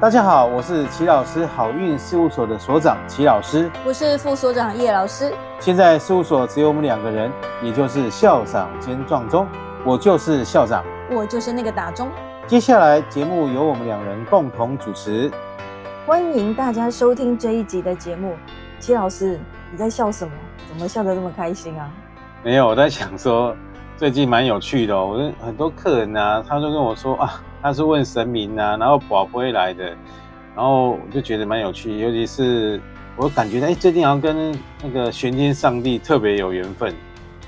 大家好，我是齐老师好运事务所的所长齐老师。我是副所长叶老师。现在事务所只有我们两个人，也就是校长兼撞钟，我就是校长。我就是那个打钟。接下来节目由我们两人共同主持。欢迎大家收听这一集的节目。齐老师，你在笑什么？怎么笑得这么开心啊？没有，我在想说最近蛮有趣的哦。我很多客人啊，他就跟我说啊，他是问神明啊，然后宝不会来的，然后我就觉得蛮有趣。尤其是我感觉哎，最近好像跟那个玄天上帝特别有缘分。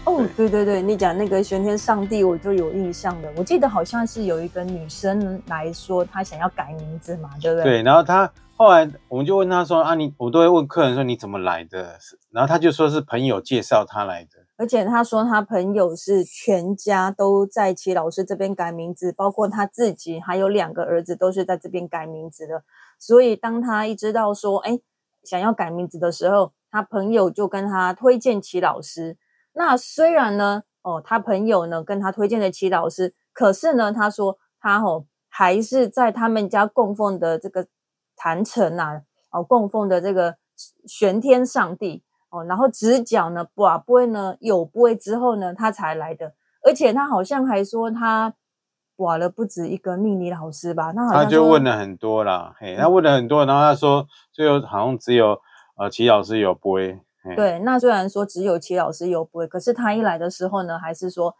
哦，对对对，你讲那个玄天上帝，我就有印象的。我记得好像是有一个女生来说，她想要改名字嘛，对不对？对，然后她后来我们就问她说啊，你我都会问客人说你怎么来的，然后她就说是朋友介绍她来的。而且他说他朋友是全家都在齐老师这边改名字，包括他自己还有两个儿子都是在这边改名字的。所以当他一知道说哎想要改名字的时候，他朋友就跟他推荐齐老师。那虽然呢，哦，他朋友呢跟他推荐的齐老师，可是呢，他说他哦还是在他们家供奉的这个坛城啊，哦供奉的这个玄天上帝哦，然后直角呢，不不会呢有不会之后呢，他才来的，而且他好像还说他挖了不止一个秘密老师吧，那他就问了很多啦，嘿，他问了很多，然后他说最后好像只有呃齐老师有不会。对，那虽然说只有齐老师有不会，可是他一来的时候呢，还是说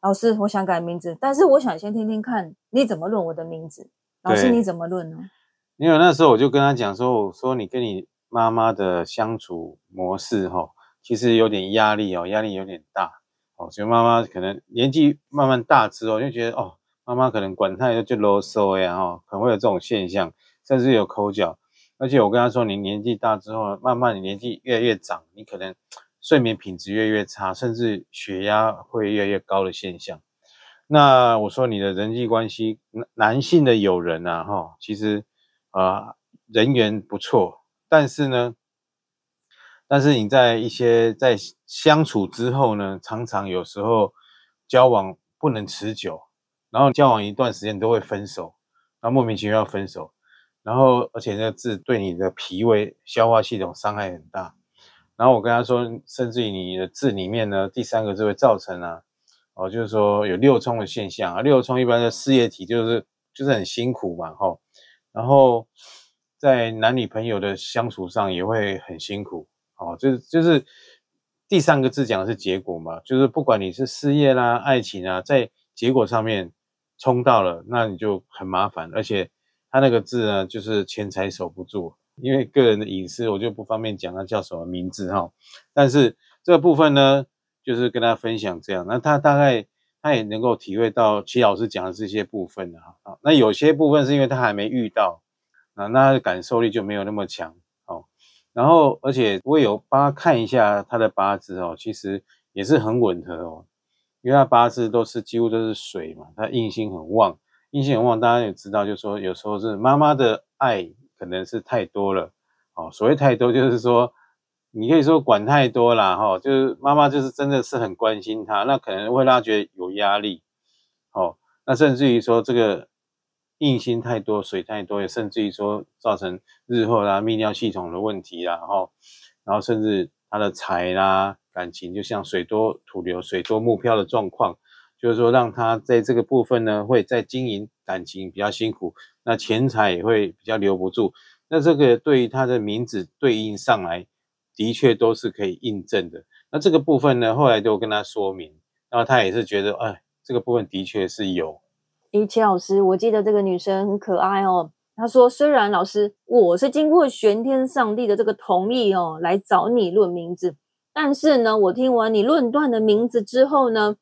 老师，我想改名字，但是我想先听听看你怎么论我的名字。老师你怎么论呢？因为那时候我就跟他讲说，我说你跟你妈妈的相处模式哈，其实有点压力哦，压力有点大哦，所以妈妈可能年纪慢慢大之后，就觉得哦，妈妈可能管太多就啰嗦呀哈，可能会有这种现象，甚至有口角。而且我跟他说，你年纪大之后，慢慢你年纪越来越长，你可能 睡眠品质越来越差，甚至血压会越来越高的现象。那我说你的人际关系，男男性的友人啊，哈，其实啊人缘不错，但是呢，但是你在一些在相处之后呢，常常有时候交往不能持久，然后交往一段时间都会分手，那莫名其妙分手。然后，而且那个字对你的脾胃、消化系统伤害很大。然后我跟他说，甚至于你的字里面呢，第三个字会造成啊，哦，就是说有六冲的现象啊。六冲一般的事业体就是就是很辛苦嘛，吼。然后在男女朋友的相处上也会很辛苦，哦，就是就是第三个字讲的是结果嘛，就是不管你是事业啦、爱情啊，在结果上面冲到了，那你就很麻烦，而且。他那个字呢，就是钱财守不住，因为个人的隐私，我就不方便讲他叫什么名字哈。但是这个部分呢，就是跟大家分享这样，那他大概他也能够体会到齐老师讲的这些部分的哈。那有些部分是因为他还没遇到，啊，那他的感受力就没有那么强哦。然后而且我有帮他看一下他的八字哦，其实也是很吻合哦，因为他八字都是几乎都是水嘛，他印星很旺。印星很旺，大家也知道，就是说有时候是妈妈的爱可能是太多了，哦，所谓太多就是说，你可以说管太多啦，哈，就是妈妈就是真的是很关心他，那可能会让他觉得有压力，哦，那甚至于说这个印星太多，水太多，也甚至于说造成日后啦泌尿系统的问题啦，然后，然后甚至他的财啦感情就像水多土流、水多木漂的状况。就是说，让他在这个部分呢，会在经营感情比较辛苦，那钱财也会比较留不住。那这个对于他的名字对应上来，的确都是可以印证的。那这个部分呢，后来就跟他说明，然后他也是觉得，哎，这个部分的确是有。诶，齐老师，我记得这个女生很可爱哦。她说，虽然老师我是经过玄天上帝的这个同意哦，来找你论名字，但是呢，我听完你论断的名字之后呢。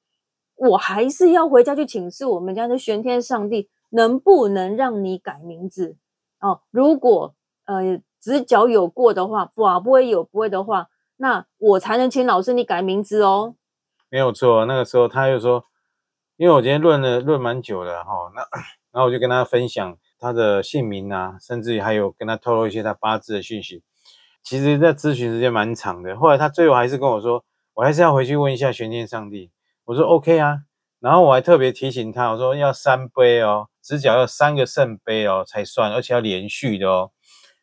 我还是要回家去请示我们家的玄天上帝，能不能让你改名字哦？如果呃直角有过的话，不啊不会有不会的话，那我才能请老师你改名字哦。没有错，那个时候他又说，因为我今天论了论蛮久的哈，那 然后我就跟他分享他的姓名啊，甚至于还有跟他透露一些他八字的讯息。其实在咨询时间蛮长的，后来他最后还是跟我说，我还是要回去问一下玄天上帝。我说 OK 啊，然后我还特别提醒他，我说要三杯哦，直角要三个圣杯哦才算，而且要连续的哦。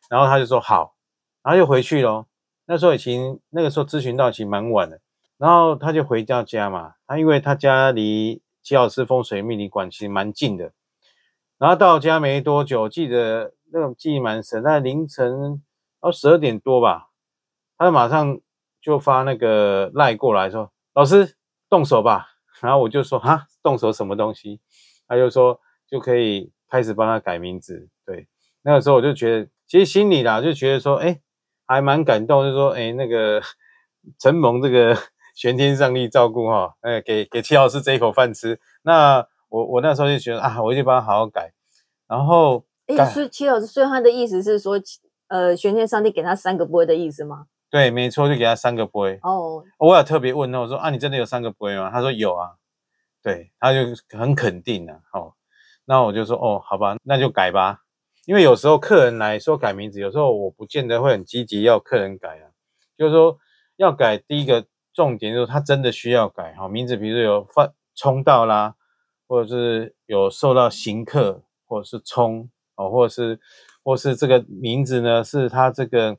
然后他就说好，然后又回去咯。那时候已经那个时候咨询到其实蛮晚的，然后他就回到家嘛。他因为他家离齐老师风水命理馆其实蛮近的。然后到家没多久，记得那种记忆蛮深，在凌晨哦十二点多吧，他就马上就发那个赖过来说：“老师动手吧。”然后我就说：“哈，动手什么东西？”他就说就可以开始帮他改名字。对，那个时候我就觉得，其实心里啦就觉得说，哎，还蛮感动，就说，哎，那个 承蒙这个玄天上帝照顾哈，哎，给给齐老师这一口饭吃。那我我那时候就觉得啊，我就帮他好好改。然后，哎，所以齐老师，所以他的意思是说，呃，玄天上帝给他三个波的意思吗？对，没错，就给他三个波。哦，我有特别问他，我说啊，你真的有三个波吗？他说有啊。对，他就很肯定的，好，那我就说，哦，好吧，那就改吧。因为有时候客人来说改名字，有时候我不见得会很积极要客人改啊。就是说要改，第一个重点就是他真的需要改，哈，名字，比如有犯冲到啦，或者是有受到刑克，或者是冲，哦，或者是，或是这个名字呢，是他这个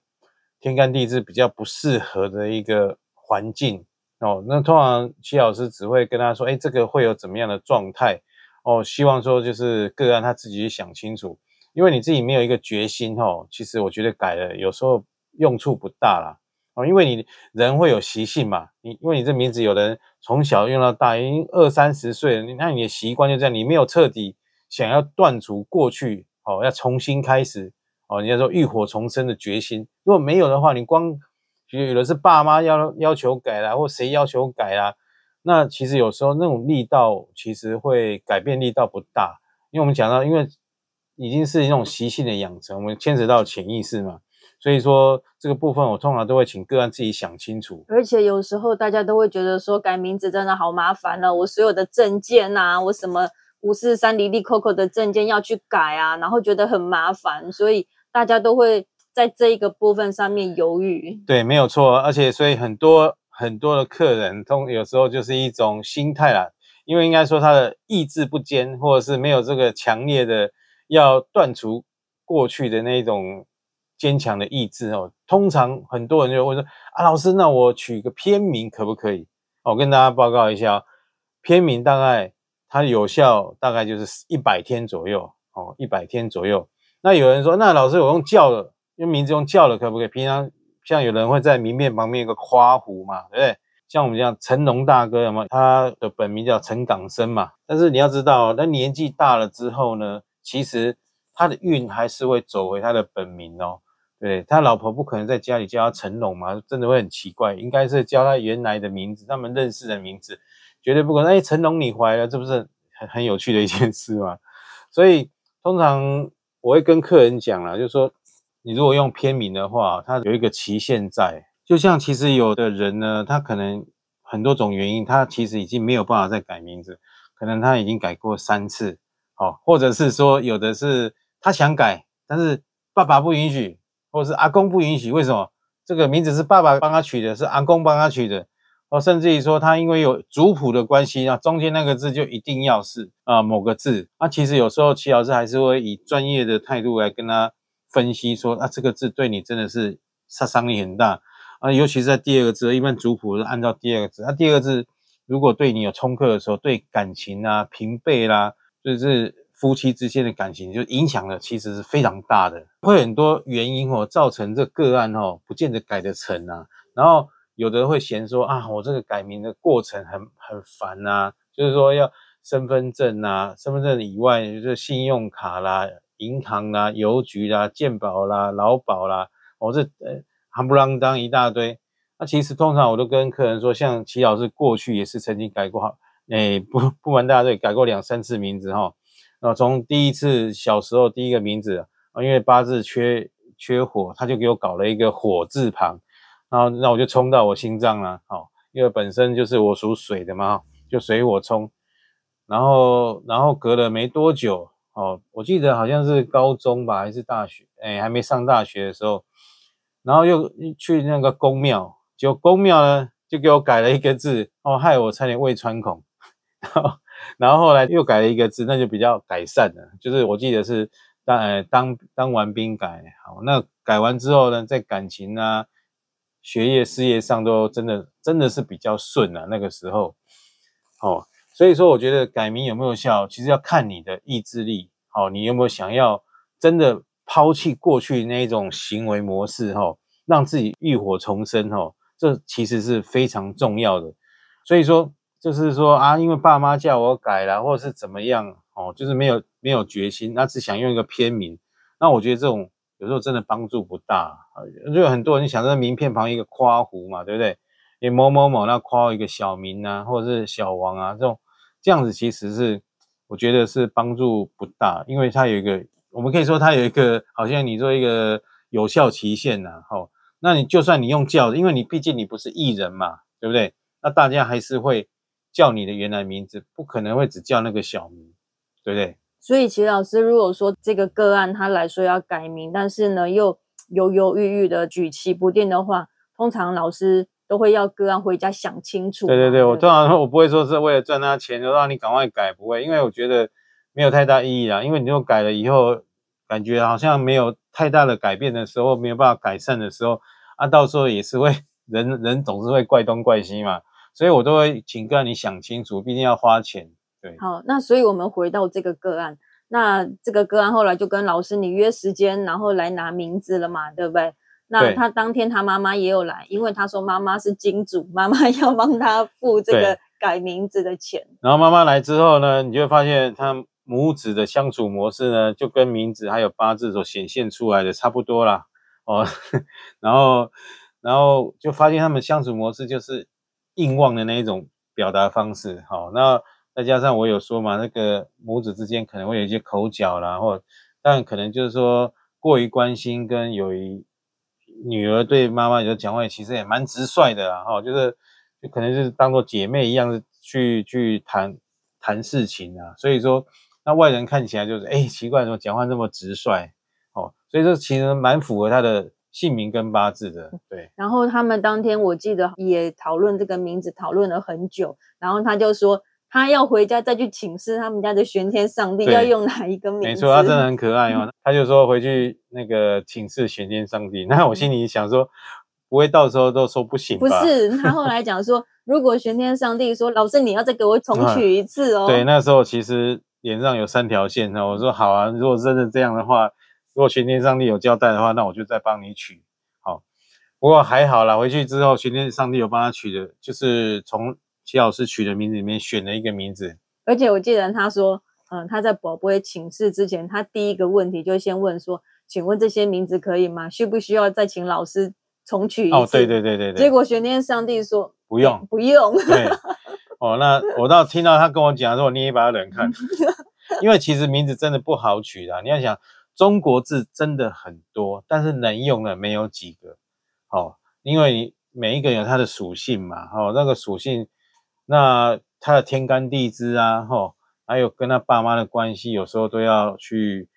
天干地支比较不适合的一个环境。哦，那通常齐老师只会跟他说，哎，这个会有怎么样的状态？哦，希望说就是个案他自己去想清楚，因为你自己没有一个决心，哦，其实我觉得改了有时候用处不大啦。哦，因为你人会有习性嘛，你因为你这名字有人从小用到大，已经二三十岁了，那你的习惯就这样，你没有彻底想要断除过去，哦，要重新开始，哦，人家说浴火重生的决心，如果没有的话，你光。有的是爸妈要要求改啦，或谁要求改啦，那其实有时候那种力道其实会改变力道不大，因为我们讲到，因为已经是一种习性的养成，我们牵扯到潜意识嘛，所以说这个部分我通常都会请个案自己想清楚。而且有时候大家都会觉得说改名字真的好麻烦了，我所有的证件呐，我什么五四三离离扣扣的证件要去改啊，然后觉得很麻烦，所以大家都会。在这一个部分上面犹豫，对，没有错，而且所以很多很多的客人通有时候就是一种心态啦，因为应该说他的意志不坚，或者是没有这个强烈的要断除过去的那种坚强的意志哦。通常很多人就会说啊，老师，那我取个片名可不可以？我跟大家报告一下，片名大概它有效大概就是一百天左右哦，一百天左右。那有人说，那老师我用叫了。用名字用叫了可不可以？平常像有人会在名片旁边一个花弧嘛，对不对？像我们这样成龙大哥，有没有？他的本名叫陈港生嘛。但是你要知道，那年纪大了之后呢，其实他的运还是会走回他的本名哦。对他老婆不可能在家里叫他成龙嘛，真的会很奇怪。应该是叫他原来的名字，他们认识的名字，绝对不可能。哎，成龙你怀了，这不是很很有趣的一件事吗？所以通常我会跟客人讲了，就是说。你如果用片名的话，它有一个期限在。就像其实有的人呢，他可能很多种原因，他其实已经没有办法再改名字，可能他已经改过三次，哦，或者是说有的是他想改，但是爸爸不允许，或是阿公不允许。为什么？这个名字是爸爸帮他取的，是阿公帮他取的，哦，甚至于说他因为有族谱的关系啊，中间那个字就一定要是啊某个字。那其实有时候齐老师还是会以专业的态度来跟他。分析说啊，这个字对你真的是杀伤力很大啊，尤其是在第二个字，一般族谱是按照第二个字，那第二个字如果对你有冲克的时候，对感情啊、平辈啦，就是夫妻之间的感情，就影响的其实是非常大的，会很多原因哦，造成这个案哦，不见得改得成啊。然后有的人会嫌说啊，我这个改名的过程很很烦呐，就是说要身份证啊，身份证以外就是信用卡啦。银行啦、邮局啦、健保啦、劳保啦，我这呃夯不啷当一大堆。那其实通常我都跟客人说，像齐老师过去也是曾经改过，哎，不不瞒大家对，改过两三次名字哈。那从第一次小时候第一个名字啊，因为八字缺缺火，他就给我搞了一个火字旁，然后那我就冲到我心脏了，好，因为本身就是我属水的嘛，就水我冲。然后然后隔了没多久。哦，我记得好像是高中吧，还是大学？哎，还没上大学的时候，然后又去那个宫庙，就宫庙呢就给我改了一个字，哦，害我差点胃穿孔。然 后然后后来又改了一个字，那就比较改善了。就是我记得是当呃当当完兵改好，那改完之后呢，在感情啊、学业、事业上都真的真的是比较顺啊。那个时候，哦，所以说我觉得改名有没有效，其实要看你的意志力。好，你有没有想要真的抛弃过去那一种行为模式？哈，让自己浴火重生？哈，这其实是非常重要的。所以说，就是说啊，因为爸妈叫我改了，或者是怎么样，哦，就是没有没有决心，那只想用一个片名。那我觉得这种有时候真的帮助不大。就有很多人想在名片旁一个夸胡嘛，对不对？你某某某那夸一个小名啊，或者是小王啊，这种这样子其实是。我觉得是帮助不大，因为它有一个，我们可以说它有一个，好像你做一个有效期限呐，吼，那你就算你用叫，因为你毕竟你不是艺人嘛，对不对？那大家还是会叫你的原来名字，不可能会只叫那个小名，对不对？所以齐老师，如果说这个个案他来说要改名，但是呢又犹犹豫豫的举棋不定的话，通常老师。都会要个案回家想清楚。对对对，我通常我不会说是为了赚他钱，就让你赶快改，不会，因为我觉得没有太大意义啦。因为你又改了以后，感觉好像没有太大的改变的时候，没有办法改善的时候，啊，到时候也是会人人总是会怪东怪西嘛。所以我都会请个案你想清楚，毕竟要花钱。对，好，那所以我们回到这个个案，那这个个案后来就跟老师你约时间，然后来拿名字了嘛，对不对？那他当天他妈妈也有来，因为他说妈妈是金主，妈妈 要帮他付这个改名字的钱。然后妈妈来之后呢，你就会发现他母子的相处模式呢，就跟名字还有八字所显现出来的差不多啦。哦。然后，然后就发现他们相处模式就是硬望的那一种表达方式。好，那再加上我有说嘛，那个母子之间可能会有一些口角啦，或但可能就是说过于关心跟有一。女儿对妈妈有讲话，其实也蛮直率的啦，哈，就是就可能就是当做姐妹一样去去谈谈事情啊，所以说那外人看起来就是哎奇怪，怎么讲话这么直率，哦，所以这其实蛮符合他的姓名跟八字的，对。然后他们当天我记得也讨论这个名字，讨论了很久，然后他就说。他要回家再去请示他们家的玄天上帝要用哪一个名字？没错，他真的很可爱哦。他就说回去那个请示玄天上帝。那我心里想说，不会到时候都说不行吧？不是，他后来讲说，如果玄天上帝说老师你要再给我重取一次哦。对，那时候其实脸上有三条线那。我说好啊，如果真的这样的话，如果玄天上帝有交代的话，那我就再帮你取。好，不过还好啦，回去之后玄天上帝有帮他取的，就是从。齐老师取的名字里面选了一个名字，而且我记得他说，嗯，他在宝贝请示之前，他第一个问题就先问说，请问这些名字可以吗？需不需要再请老师重取一次？哦，对对对对对。结果玄天上帝说不用 不用。对，哦，那我倒听到他跟我讲，说我捏一把冷汗，因为其实名字真的不好取的。你要想，中国字真的很多，但是能用的没有几个。哦，因为每一个有它的属性嘛，哦，那个属性。那他的天干地支啊，吼，还有跟他爸妈的关系，有时候都要去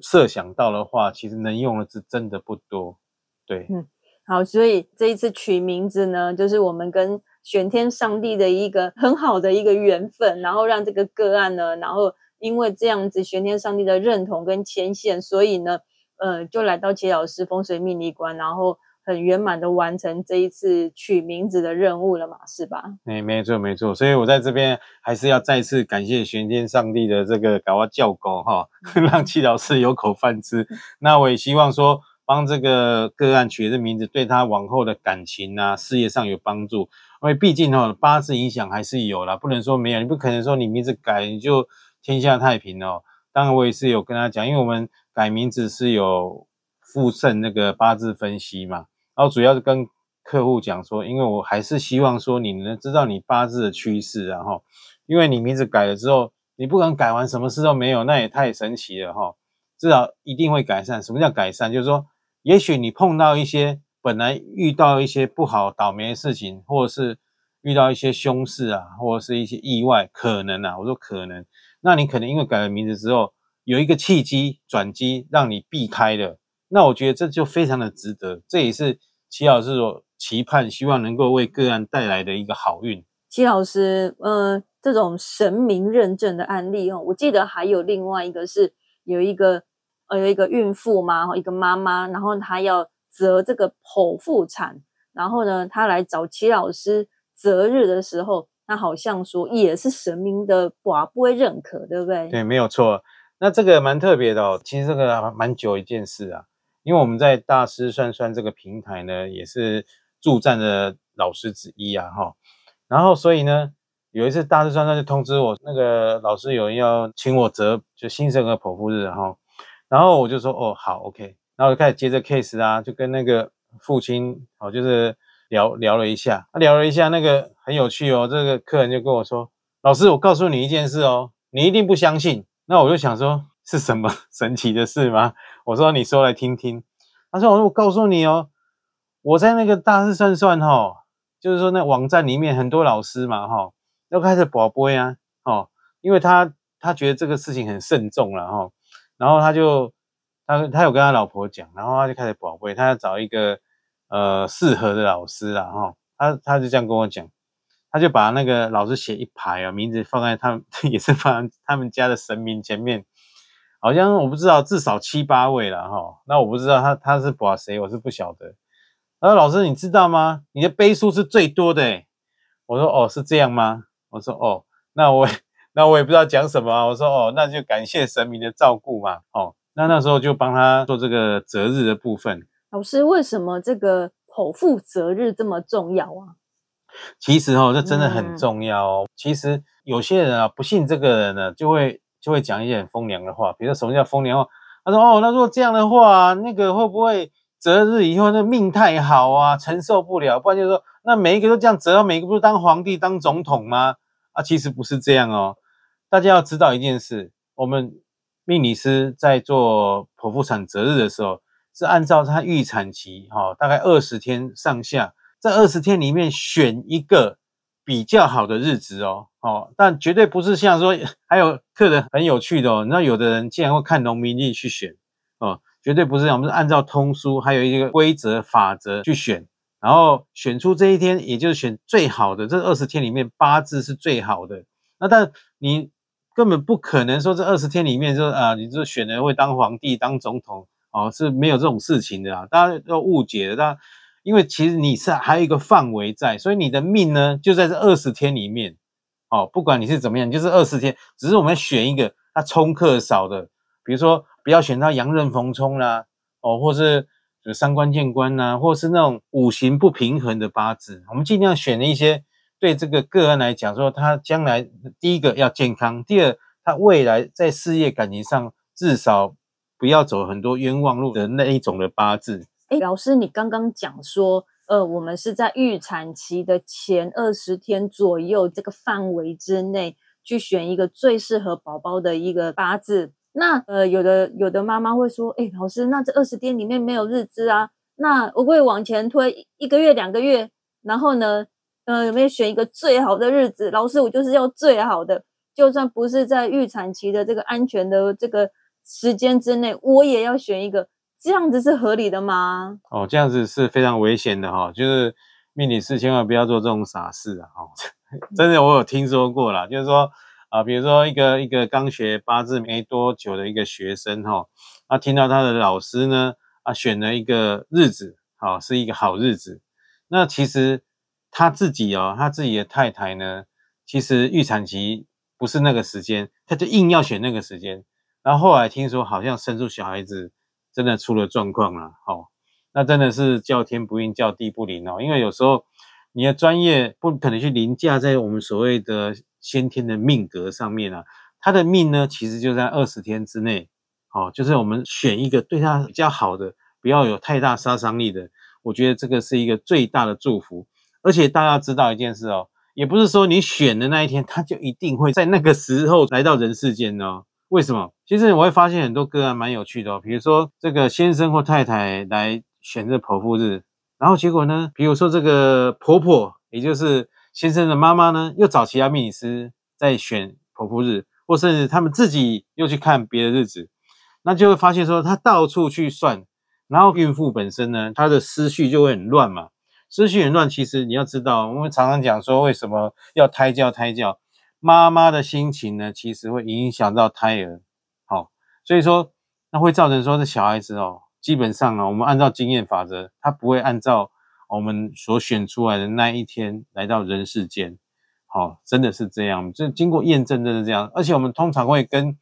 设想到的话，其实能用的字真的不多。对，嗯，好，所以这一次取名字呢，就是我们跟玄天上帝的一个很好的一个缘分，然后让这个个案呢，然后因为这样子玄天上帝的认同跟牵线，所以呢，呃，就来到齐老师风水命理馆，然后。很圆满的完成这一次取名字的任务了嘛，是吧？哎，没错没错，所以我在这边还是要再次感谢玄天上帝的这个搞我叫狗哈，让戚老师有口饭吃。那我也希望说，帮这个个案取的名字，对他往后的感情啊、事业上有帮助。因为毕竟哦，八字影响还是有啦，不能说没有。你不可能说你名字改你就天下太平哦。当然我也是有跟他讲，因为我们改名字是有附赠那个八字分析嘛。然后主要是跟客户讲说，因为我还是希望说你能知道你八字的趋势，然后，因为你名字改了之后，你不管改完什么事都没有，那也太神奇了哈。至少一定会改善。什么叫改善？就是说，也许你碰到一些本来遇到一些不好倒霉的事情，或者是遇到一些凶事啊，或者是一些意外，可能啊，我说可能，那你可能因为改了名字之后，有一个契机转机，让你避开了。那我觉得这就非常的值得，这也是齐老师所期盼，希望能够为个案带来的一个好运。齐老师，呃，这种神明认证的案例哦，我记得还有另外一个是有一个呃有一个孕妇嘛，一个妈妈，然后她要择这个剖腹产，然后呢，她来找齐老师择日的时候，那好像说也是神明的寡不会认可，对不对？对，没有错。那这个蛮特别的哦，其实这个蛮久一件事啊，因为我们在大师算算这个平台呢，也是助战的老师之一啊，哈。然后所以呢，有一次大师算算就通知我，那个老师有人要请我择就新生儿剖腹日哈，然后我就说哦好 OK，然后就开始接着 case 啊，就跟那个父亲哦就是聊聊了一下，聊了一下那个很有趣哦，这个客人就跟我说，老师我告诉你一件事哦，你一定不相信。那我就想说，是什么 神奇的事吗？我说你说来听听。他说：我说我告诉你哦，我在那个大师算算哈，就是说那网站里面很多老师嘛哈，要开始保播呀哦，因为他他觉得这个事情很慎重了哈，然后他就他他有跟他老婆讲，然后他就开始保播，他要找一个呃适合的老师了哈，他他就这样跟我讲。他就把那个老师写一排啊，名字放在他们 也是放他们家的神明前面，好像我不知道至少七八位了哈。那我不知道他他是把谁，我是不晓得。他说：“老师，你知道吗？你的杯数是最多的。”我说：“哦，是这样吗？”我说：“哦，那我 那我也不知道讲什么。”我说：“哦，那就感谢神明的照顾嘛。”哦，那那时候就帮他做这个择日的部分。老师，为什么这个剖腹择日这么重要啊？其实哦，这真的很重要哦。其实有些人啊，不信这个人呢，就会就会讲一些很风凉的话。比如说什么叫风凉话？他说：“哦，那如果这样的话，那个会不会择日以后那命太好啊，承受不了？不然就是说，那每一个都这样择，每一个不是当皇帝当总统吗？啊，其实不是这样哦。大家要知道一件事，我们命理师在做剖腹产择日的时候，是按照他预产期哈，大概二十天上下。”这二十天里面选一个比较好的日子哦，哦，但绝对不是像说还有客人很有趣的哦，你知道有的人竟然会看农民历去选哦，绝对不是这样，我们是按照通书还有一个规则法则去选，然后选出这一天，也就是选最好的。这二十天里面八字是最好的，那但你根本不可能说这二十天里面说啊，你就选人会当皇帝当总统哦，是没有这种事情的啊，大家都误解了，大家。因为其实你是还有一个范围在，所以你的命呢就在这二十天里面，哦，不管你是怎么样，就是二十天，只是我们选一个它冲克少的，比如说不要选到阳刃逢冲啦，哦，或是三官见官呐，或是那种五行不平衡的八字，我们尽量选一些对这个个案来讲，说他将来第一个要健康，第二他未来在事业感情上至少不要走很多冤枉路的那一种的八字。哎，老师，你刚刚讲说，呃，我们是在预产期的前二十天左右这个范围之内去选一个最适合宝宝的一个八字。那呃，有的有的妈妈会说，哎，老师，那这二十天里面没有日支啊？那我会往前推一个月、两个月，然后呢，呃，有没有选一个最好的日子？老师，我就是要最好的，就算不是在预产期的这个安全的这个时间之内，我也要选一个。这样子是合理的吗？哦，这样子是非常危险的哈，就是命理师千万不要做这种傻事啊！哦，真的我有听说过啦，就是说啊，比如说一个一个刚学八字没多久的一个学生哈，啊，听到他的老师呢啊选了一个日子，好是一个好日子，那其实他自己哦，他自己的太太呢，其实预产期不是那个时间，他就硬要选那个时间，然后后来听说好像生出小孩子。真的出了状况了，好，那真的是叫天不应，叫地不灵哦。因为有时候你的专业不可能去凌驾在我们所谓的先天的命格上面啊。他的命呢，其实就在二十天之内，好，就是我们选一个对他比较好的，不要有太大杀伤力的。我觉得这个是一个最大的祝福。而且大家知道一件事哦，也不是说你选的那一天，他就一定会在那个时候来到人世间哦。为什么？其实我会发现很多个案蛮有趣的哦。比如说这个先生或太太来选这剖腹日，然后结果呢，比如说这个婆婆，也就是先生的妈妈呢，又找其他命理师在选剖腹日，或甚至他们自己又去看别的日子，那就会发现说他到处去算，然后孕妇本身呢，她的思绪就会很乱嘛。思绪很乱，其实你要知道，我们常常讲说为什么要胎教胎教。妈妈的心情呢，其实会影响到胎儿。好，所以说那会造成说这小孩子哦，基本上啊，我们按照经验法则，他不会按照我们所选出来的那一天来到人世间。好，真的是这样，这经过验证，真的这样。而且我们通常会跟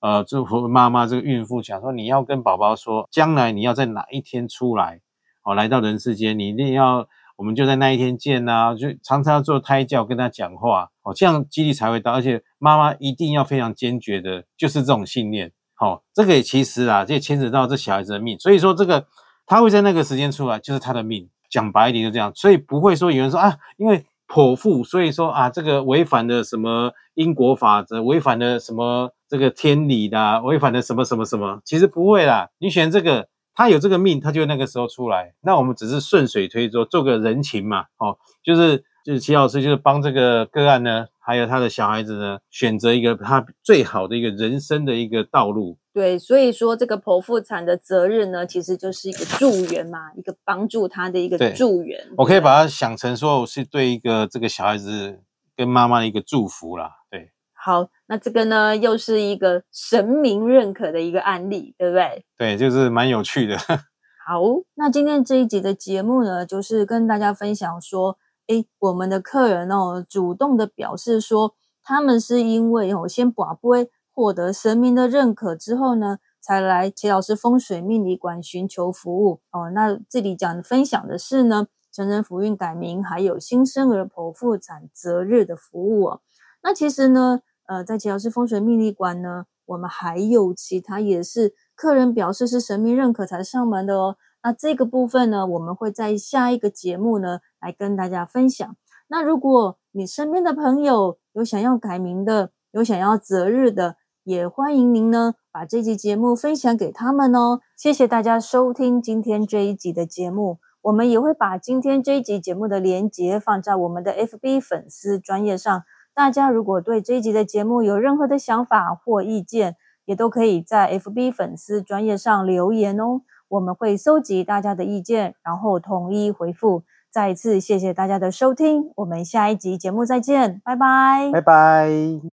呃，祝福妈妈这个孕妇讲说，你要跟宝宝说，将来你要在哪一天出来，哦，来到人世间，你一定要。我们就在那一天见呐，就常常要做胎教跟他讲话，哦，这样几率才会大，而且妈妈一定要非常坚决的，就是这种信念，好，这个也其实啊，这也牵扯到这小孩子的命，所以说这个他会在那个时间出来，就是他的命，讲白一点就这样，所以不会说有人说啊，因为剖腹，所以说啊，这个违反了什么因果法则，违反了什么这个天理的，违反了什么什么什么，其实不会啦，你选这个。他有这个命，他就那个时候出来。那我们只是顺水推舟，做个人情嘛。哦，就是就是齐老师就是帮这个个案呢，还有他的小孩子呢，选择一个他最好的一个人生的一个道路。对，所以说这个剖腹产的责任呢，其实就是一个助缘嘛，一个帮助他的一个助缘。我可以把它想成说，我是对一个这个小孩子跟妈妈的一个祝福啦。对。好，那这个呢，又是一个神明认可的一个案例，对不对？对，就是蛮有趣的。好，那今天这一集的节目呢，就是跟大家分享说，哎，我们的客人哦，主动的表示说，他们是因为哦，先寡会获得神明的认可之后呢，才来齐老师风水命理馆寻求服务哦。那这里讲分享的是呢，成人福运改名，还有新生儿剖腹产择日的服务哦。那其实呢。呃，在吉老师风水命理馆呢，我们还有其他也是客人表示是神明认可才上门的哦。那这个部分呢，我们会在下一个节目呢来跟大家分享。那如果你身边的朋友有想要改名的，有想要择日的，也欢迎您呢把这集节目分享给他们哦。谢谢大家收听今天这一集的节目，我们也会把今天这一集节目的连接放在我们的 FB 粉丝专业上。大家如果对这一集的节目有任何的想法或意见，也都可以在 FB 粉丝专业上留言哦。我们会搜集大家的意见，然后统一回复。再一次谢谢大家的收听，我们下一集节目再见，拜拜，拜拜。